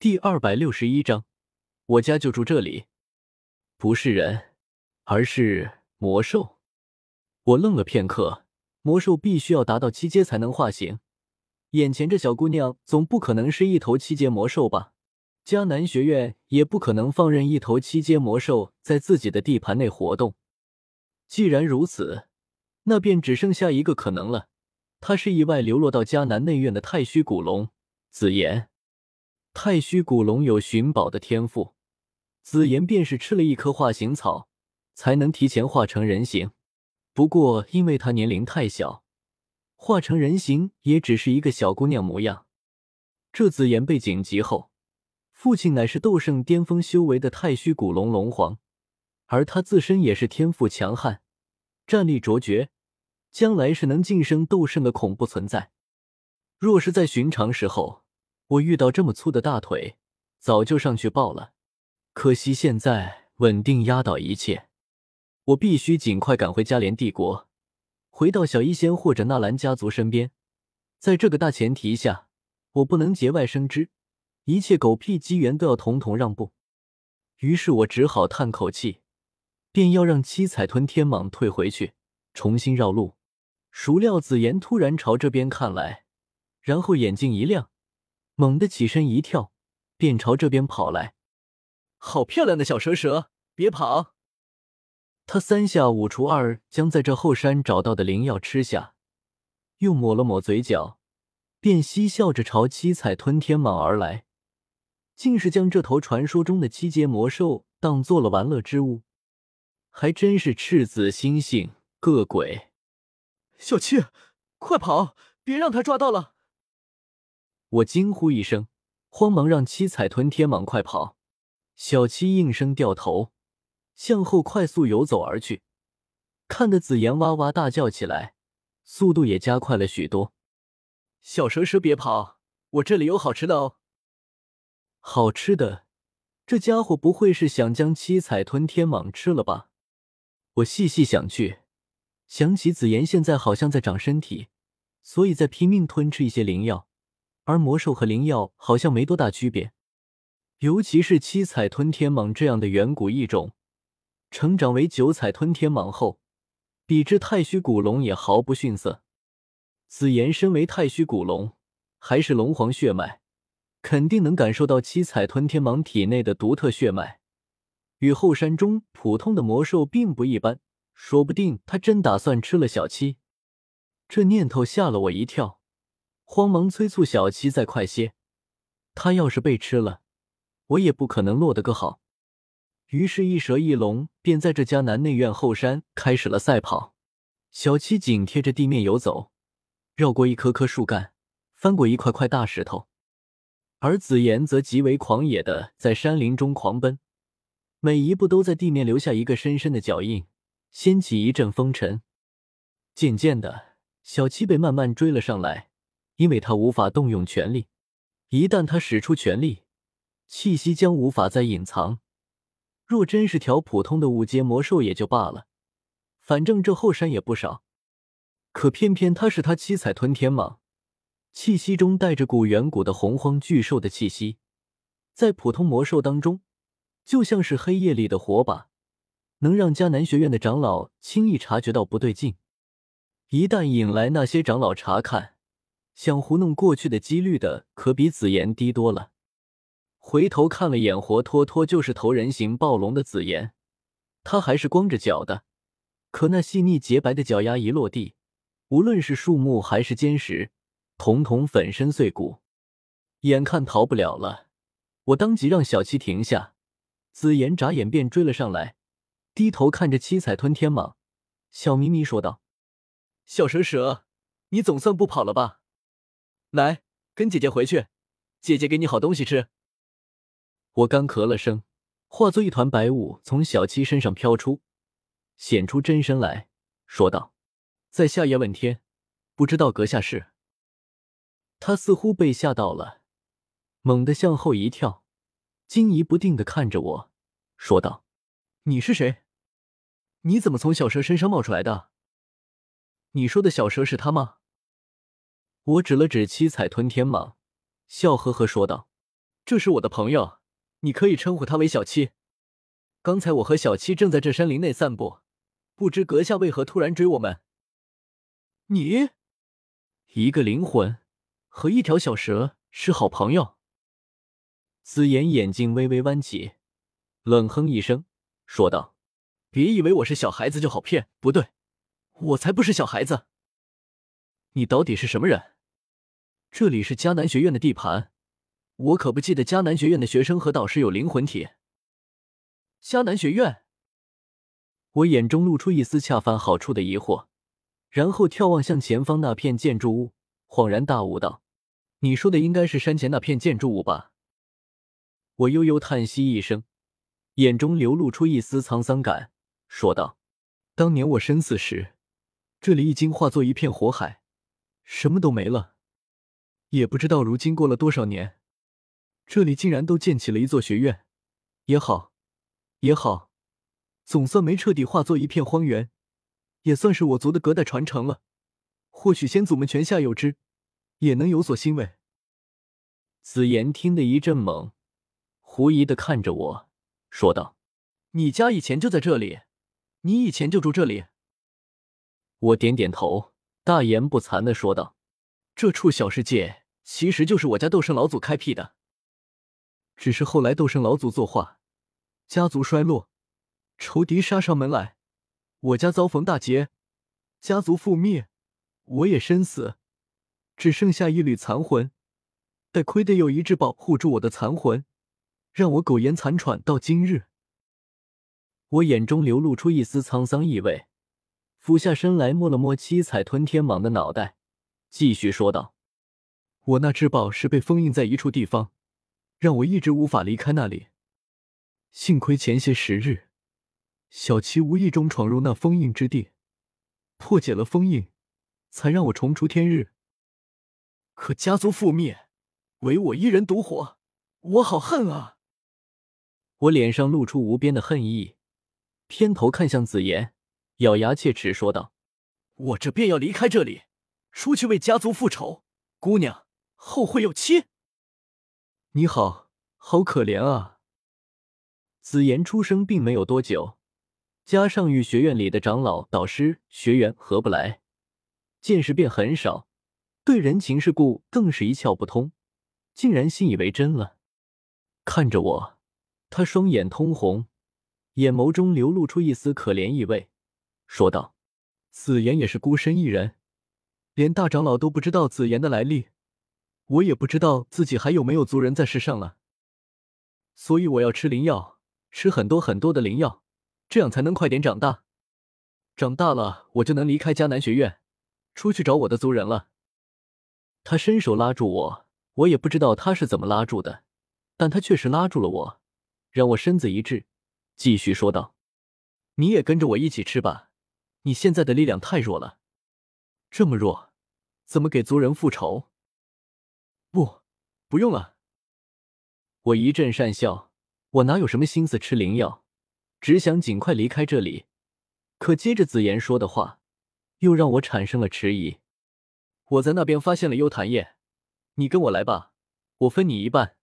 第二百六十一章，我家就住这里，不是人，而是魔兽。我愣了片刻，魔兽必须要达到七阶才能化形，眼前这小姑娘总不可能是一头七阶魔兽吧？迦南学院也不可能放任一头七阶魔兽在自己的地盘内活动。既然如此，那便只剩下一个可能了，他是意外流落到迦南内院的太虚古龙紫妍。太虚古龙有寻宝的天赋，紫妍便是吃了一颗化形草，才能提前化成人形。不过，因为她年龄太小，化成人形也只是一个小姑娘模样。这紫妍被紧急后，父亲乃是斗圣巅峰修为的太虚古龙龙皇，而他自身也是天赋强悍，战力卓绝，将来是能晋升斗圣的恐怖存在。若是在寻常时候，我遇到这么粗的大腿，早就上去抱了。可惜现在稳定压倒一切，我必须尽快赶回加连帝国，回到小医仙或者纳兰家族身边。在这个大前提下，我不能节外生枝，一切狗屁机缘都要统统让步。于是我只好叹口气，便要让七彩吞天蟒退回去，重新绕路。孰料紫妍突然朝这边看来，然后眼睛一亮。猛地起身一跳，便朝这边跑来。好漂亮的小蛇蛇，别跑！他三下五除二将在这后山找到的灵药吃下，又抹了抹嘴角，便嬉笑着朝七彩吞天蟒而来，竟是将这头传说中的七阶魔兽当做了玩乐之物，还真是赤子心性，个鬼！小七，快跑，别让他抓到了！我惊呼一声，慌忙让七彩吞天蟒快跑。小七应声掉头，向后快速游走而去，看得紫妍哇哇大叫起来，速度也加快了许多。小蛇蛇别跑，我这里有好吃的哦！好吃的？这家伙不会是想将七彩吞天蟒吃了吧？我细细想去，想起紫妍现在好像在长身体，所以在拼命吞吃一些灵药。而魔兽和灵药好像没多大区别，尤其是七彩吞天蟒这样的远古异种，成长为九彩吞天蟒后，比之太虚古龙也毫不逊色。紫妍身为太虚古龙，还是龙皇血脉，肯定能感受到七彩吞天蟒体内的独特血脉，与后山中普通的魔兽并不一般。说不定他真打算吃了小七，这念头吓了我一跳。慌忙催促小七再快些，他要是被吃了，我也不可能落得个好。于是，一蛇一龙便在这家南内院后山开始了赛跑。小七紧贴着地面游走，绕过一棵棵树干，翻过一块块大石头；而紫妍则极为狂野的在山林中狂奔，每一步都在地面留下一个深深的脚印，掀起一阵风尘。渐渐的，小七被慢慢追了上来。因为他无法动用全力，一旦他使出全力，气息将无法再隐藏。若真是条普通的五阶魔兽也就罢了，反正这后山也不少。可偏偏他是他七彩吞天蟒，气息中带着股远古的洪荒巨兽的气息，在普通魔兽当中，就像是黑夜里的火把，能让迦南学院的长老轻易察觉到不对劲。一旦引来那些长老查看，想糊弄过去的几率的可比紫妍低多了。回头看了眼活脱脱就是头人形暴龙的紫妍，他还是光着脚的，可那细腻洁白的脚丫一落地，无论是树木还是坚石，统统粉身碎骨。眼看逃不了了，我当即让小七停下。紫妍眨眼便追了上来，低头看着七彩吞天蟒，笑眯眯说道：“小蛇蛇，你总算不跑了吧？”来，跟姐姐回去，姐姐给你好东西吃。我干咳了声，化作一团白雾从小七身上飘出，显出真身来说道：“在下叶问天，不知道阁下是。”他似乎被吓到了，猛地向后一跳，惊疑不定的看着我说道：“你是谁？你怎么从小蛇身上冒出来的？你说的小蛇是他吗？”我指了指七彩吞天蟒，笑呵呵说道：“这是我的朋友，你可以称呼他为小七。刚才我和小七正在这山林内散步，不知阁下为何突然追我们？你一个灵魂和一条小蛇是好朋友？紫妍眼睛微微弯起，冷哼一声，说道：“别以为我是小孩子就好骗，不对，我才不是小孩子。你到底是什么人？这里是迦南学院的地盘，我可不记得迦南学院的学生和导师有灵魂体。”迦南学院，我眼中露出一丝恰饭好处的疑惑，然后眺望向前方那片建筑物，恍然大悟道：“你说的应该是山前那片建筑物吧？”我悠悠叹息一声，眼中流露出一丝沧桑感，说道：“当年我身死时，这里已经化作一片火海，什么都没了。也不知道如今过了多少年，这里竟然都建起了一座学院。也好，也好，总算没彻底化作一片荒原，也算是我族的隔代传承了。或许先祖们泉下有知，也能有所欣慰。”紫言听得一阵懵。狐疑的看着我，说道：“你家以前就在这里，你以前就住这里。”我点点头，大言不惭的说道：“这处小世界其实就是我家斗圣老祖开辟的，只是后来斗圣老祖作画，家族衰落，仇敌杀上门来，我家遭逢大劫，家族覆灭，我也身死，只剩下一缕残魂，得亏得有一只保护住我的残魂。”让我苟延残喘到今日。我眼中流露出一丝沧桑意味，俯下身来摸了摸七彩吞天蟒的脑袋，继续说道：“我那至宝是被封印在一处地方，让我一直无法离开那里。幸亏前些时日，小七无意中闯入那封印之地，破解了封印，才让我重出天日。可家族覆灭，唯我一人独活，我好恨啊！”我脸上露出无边的恨意，偏头看向紫妍，咬牙切齿说道：“我这便要离开这里，出去为家族复仇。姑娘，后会有期。”你好，好可怜啊！紫妍出生并没有多久，加上与学院里的长老、导师、学员合不来，见识便很少，对人情世故更是一窍不通，竟然信以为真了，看着我。他双眼通红，眼眸中流露出一丝可怜意味，说道：“紫妍也是孤身一人，连大长老都不知道紫妍的来历，我也不知道自己还有没有族人在世上了。所以我要吃灵药，吃很多很多的灵药，这样才能快点长大。长大了，我就能离开迦南学院，出去找我的族人了。”他伸手拉住我，我也不知道他是怎么拉住的，但他确实拉住了我。让我身子一滞，继续说道：“你也跟着我一起吃吧，你现在的力量太弱了，这么弱，怎么给族人复仇？不，不用了。”我一阵讪笑，我哪有什么心思吃灵药，只想尽快离开这里。可接着紫妍说的话，又让我产生了迟疑。我在那边发现了幽檀叶，你跟我来吧，我分你一半。